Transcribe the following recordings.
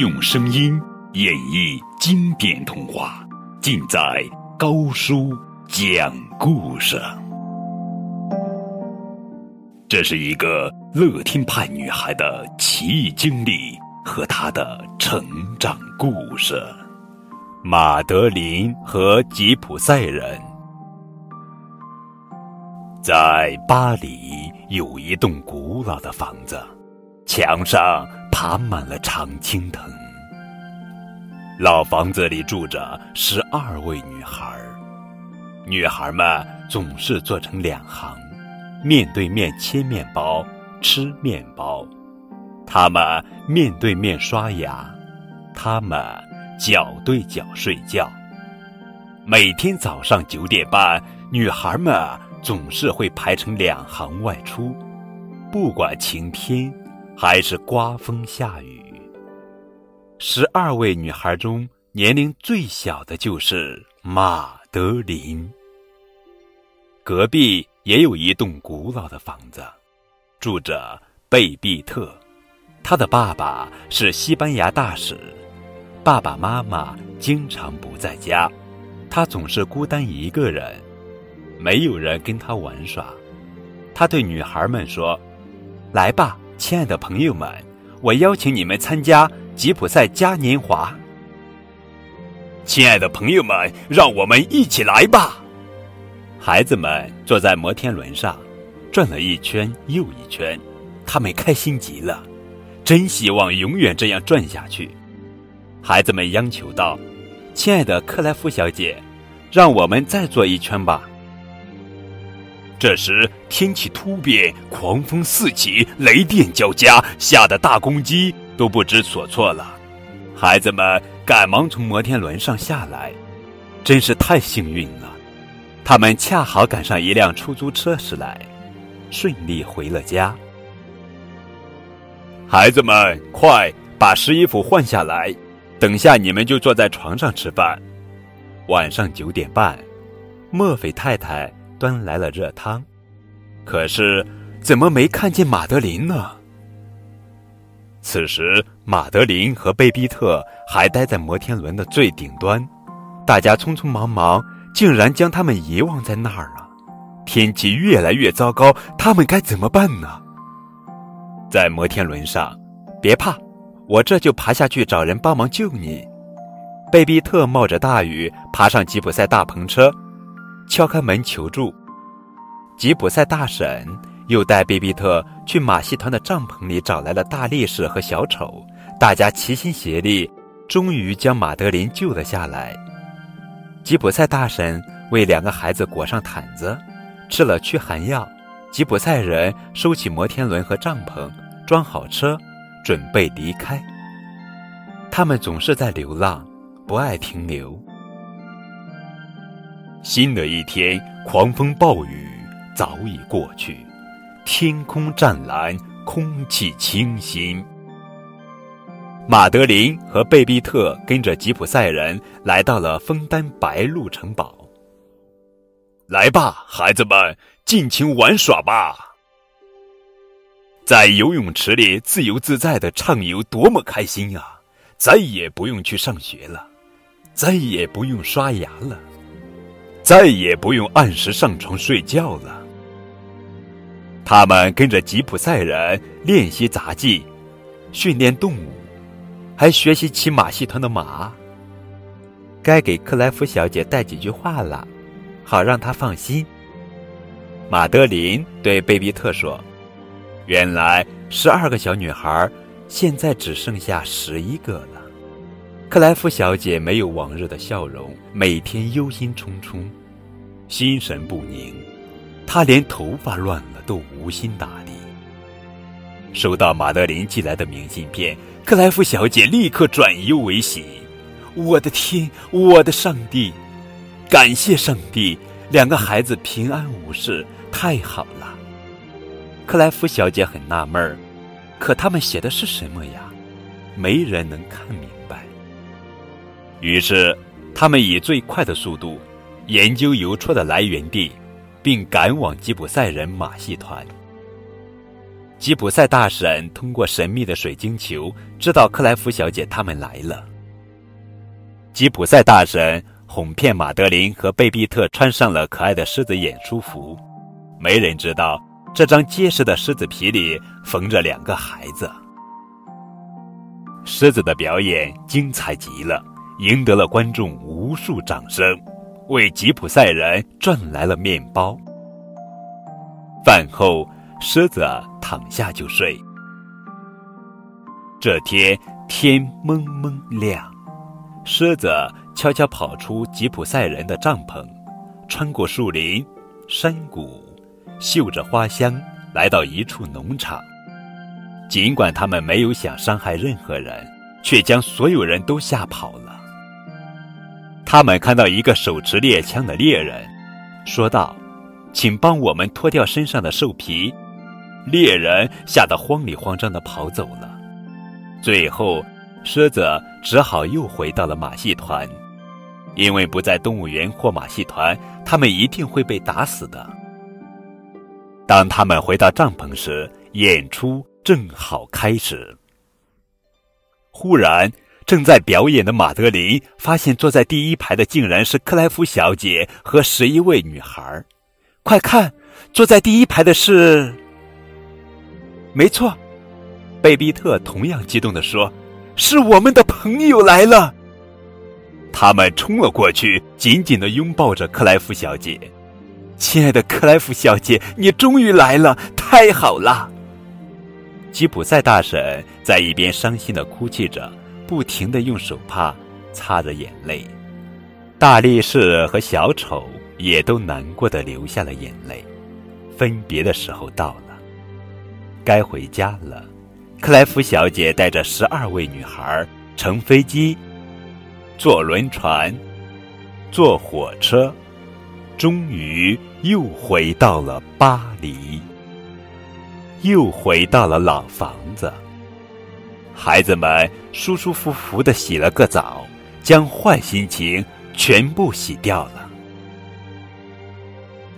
用声音演绎经典童话，尽在高叔讲故事。这是一个乐天派女孩的奇异经历和她的成长故事。马德琳和吉普赛人。在巴黎有一栋古老的房子，墙上爬满了常青藤。老房子里住着十二位女孩女孩们总是坐成两行。面对面切面包，吃面包；他们面对面刷牙，他们脚对脚睡觉。每天早上九点半，女孩们总是会排成两行外出，不管晴天还是刮风下雨。十二位女孩中，年龄最小的就是马德琳。隔壁。也有一栋古老的房子，住着贝碧特，他的爸爸是西班牙大使，爸爸妈妈经常不在家，他总是孤单一个人，没有人跟他玩耍。他对女孩们说：“来吧，亲爱的朋友们，我邀请你们参加吉普赛嘉年华。亲爱的朋友们，让我们一起来吧。”孩子们坐在摩天轮上，转了一圈又一圈，他们开心极了，真希望永远这样转下去。孩子们央求道：“亲爱的克莱夫小姐，让我们再坐一圈吧。”这时天气突变，狂风四起，雷电交加，吓得大公鸡都不知所措了。孩子们赶忙从摩天轮上下来，真是太幸运了。他们恰好赶上一辆出租车驶来，顺利回了家。孩子们，快把湿衣服换下来，等下你们就坐在床上吃饭。晚上九点半，墨菲太太端来了热汤，可是怎么没看见马德琳呢？此时，马德琳和贝比特还待在摩天轮的最顶端，大家匆匆忙忙。竟然将他们遗忘在那儿了。天气越来越糟糕，他们该怎么办呢？在摩天轮上，别怕，我这就爬下去找人帮忙救你。贝比特冒着大雨爬上吉普赛大篷车，敲开门求助。吉普赛大婶又带贝比特去马戏团的帐篷里找来了大力士和小丑，大家齐心协力，终于将马德琳救了下来。吉普赛大婶为两个孩子裹上毯子，吃了驱寒药。吉普赛人收起摩天轮和帐篷，装好车，准备离开。他们总是在流浪，不爱停留。新的一天，狂风暴雨早已过去，天空湛蓝，空气清新。马德琳和贝比特跟着吉普赛人来到了枫丹白露城堡。来吧，孩子们，尽情玩耍吧！在游泳池里自由自在的畅游，多么开心呀！再也不用去上学了，再也不用刷牙了，再也不用按时上床睡觉了。他们跟着吉普赛人练习杂技，训练动物。还学习骑马戏团的马，该给克莱夫小姐带几句话了，好让她放心。马德琳对贝比特说：“原来十二个小女孩，现在只剩下十一个了。”克莱夫小姐没有往日的笑容，每天忧心忡忡，心神不宁，她连头发乱了都无心打理。收到马德琳寄来的明信片。克莱夫小姐立刻转忧为喜，我的天，我的上帝，感谢上帝，两个孩子平安无事，太好了。克莱夫小姐很纳闷儿，可他们写的是什么呀？没人能看明。于是，他们以最快的速度研究邮戳的来源地，并赶往吉普赛人马戏团。吉普赛大婶通过神秘的水晶球知道克莱夫小姐他们来了。吉普赛大婶哄骗马德琳和贝比特穿上了可爱的狮子演出服，没人知道这张结实的狮子皮里缝着两个孩子。狮子的表演精彩极了，赢得了观众无数掌声，为吉普赛人赚来了面包。饭后，狮子躺下就睡。这天天蒙蒙亮，狮子悄悄跑出吉普赛人的帐篷，穿过树林、山谷，嗅着花香，来到一处农场。尽管他们没有想伤害任何人，却将所有人都吓跑了。他们看到一个手持猎枪的猎人，说道：“请帮我们脱掉身上的兽皮。”猎人吓得慌里慌张地跑走了。最后，狮子只好又回到了马戏团，因为不在动物园或马戏团，他们一定会被打死的。当他们回到帐篷时，演出。正好开始。忽然，正在表演的马德琳发现坐在第一排的竟然是克莱夫小姐和十一位女孩。快看，坐在第一排的是……没错，贝比特同样激动地说：“是我们的朋友来了。”他们冲了过去，紧紧的拥抱着克莱夫小姐。亲爱的克莱夫小姐，你终于来了，太好了！吉普赛大婶在一边伤心的哭泣着，不停的用手帕擦着眼泪。大力士和小丑也都难过的流下了眼泪。分别的时候到了，该回家了。克莱夫小姐带着十二位女孩乘飞机、坐轮船、坐火车，终于又回到了巴黎。又回到了老房子，孩子们舒舒服服的洗了个澡，将坏心情全部洗掉了。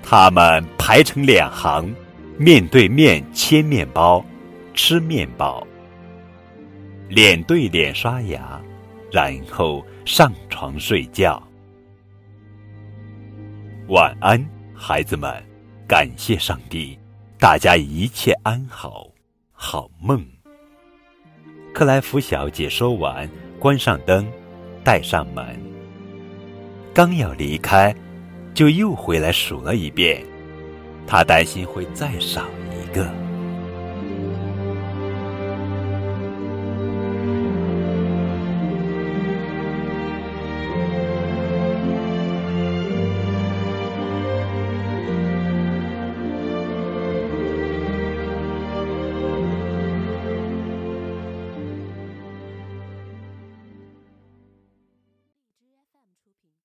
他们排成两行，面对面切面包，吃面包，脸对脸刷牙，然后上床睡觉。晚安，孩子们，感谢上帝。大家一切安好，好梦。克莱夫小姐说完，关上灯，带上门。刚要离开，就又回来数了一遍，她担心会再少一个。